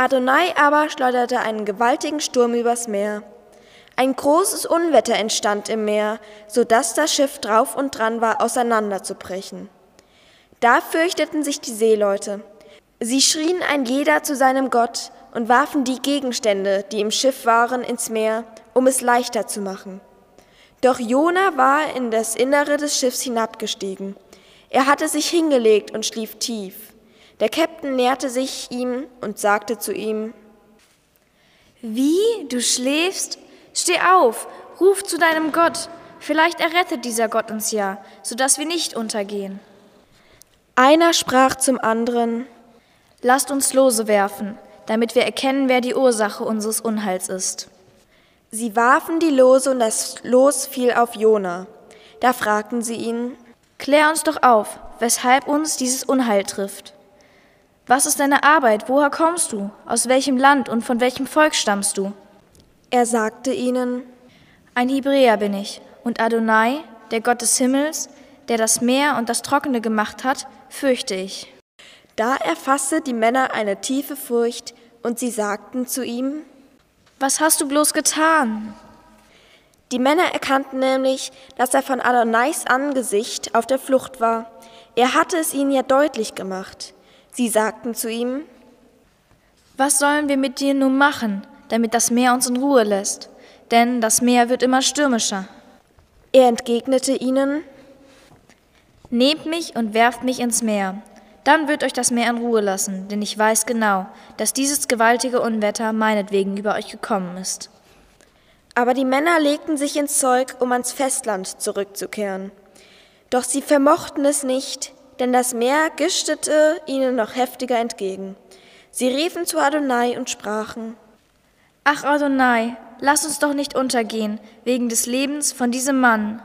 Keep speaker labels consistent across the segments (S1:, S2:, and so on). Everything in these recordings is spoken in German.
S1: Adonai aber schleuderte einen gewaltigen Sturm übers Meer. Ein großes Unwetter entstand im Meer, so dass das Schiff drauf und dran war, auseinanderzubrechen. Da fürchteten sich die Seeleute. Sie schrien ein jeder zu seinem Gott und warfen die Gegenstände, die im Schiff waren, ins Meer, um es leichter zu machen. Doch Jona war in das Innere des Schiffs hinabgestiegen. Er hatte sich hingelegt und schlief tief. Der Käpt'n näherte sich ihm und sagte zu ihm,
S2: Wie, du schläfst? Steh auf, ruf zu deinem Gott, vielleicht errettet dieser Gott uns ja, so dass wir nicht untergehen.
S1: Einer sprach zum anderen,
S2: Lasst uns Lose werfen, damit wir erkennen, wer die Ursache unseres Unheils ist.
S1: Sie warfen die Lose und das Los fiel auf Jona. Da fragten sie ihn,
S2: Klär uns doch auf, weshalb uns dieses Unheil trifft. Was ist deine Arbeit? Woher kommst du? Aus welchem Land und von welchem Volk stammst du?
S1: Er sagte ihnen,
S2: Ein Hebräer bin ich, und Adonai, der Gott des Himmels, der das Meer und das Trockene gemacht hat, fürchte ich.
S1: Da erfasste die Männer eine tiefe Furcht, und sie sagten zu ihm,
S2: Was hast du bloß getan?
S1: Die Männer erkannten nämlich, dass er von Adonais Angesicht auf der Flucht war. Er hatte es ihnen ja deutlich gemacht. Sie sagten zu ihm,
S2: Was sollen wir mit dir nun machen, damit das Meer uns in Ruhe lässt? Denn das Meer wird immer stürmischer.
S1: Er entgegnete ihnen,
S2: Nehmt mich und werft mich ins Meer. Dann wird euch das Meer in Ruhe lassen, denn ich weiß genau, dass dieses gewaltige Unwetter meinetwegen über euch gekommen ist.
S1: Aber die Männer legten sich ins Zeug, um ans Festland zurückzukehren. Doch sie vermochten es nicht, denn das Meer gischtete ihnen noch heftiger entgegen. Sie riefen zu Adonai und sprachen,
S2: Ach Adonai, lass uns doch nicht untergehen, wegen des Lebens von diesem Mann.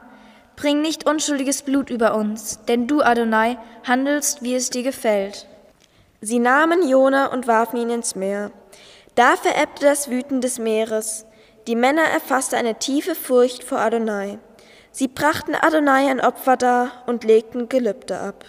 S2: Bring nicht unschuldiges Blut über uns, denn du, Adonai, handelst, wie es dir gefällt.
S1: Sie nahmen Jona und warfen ihn ins Meer. Da verebbte das Wüten des Meeres. Die Männer erfasste eine tiefe Furcht vor Adonai. Sie brachten Adonai ein Opfer dar und legten Gelübde ab.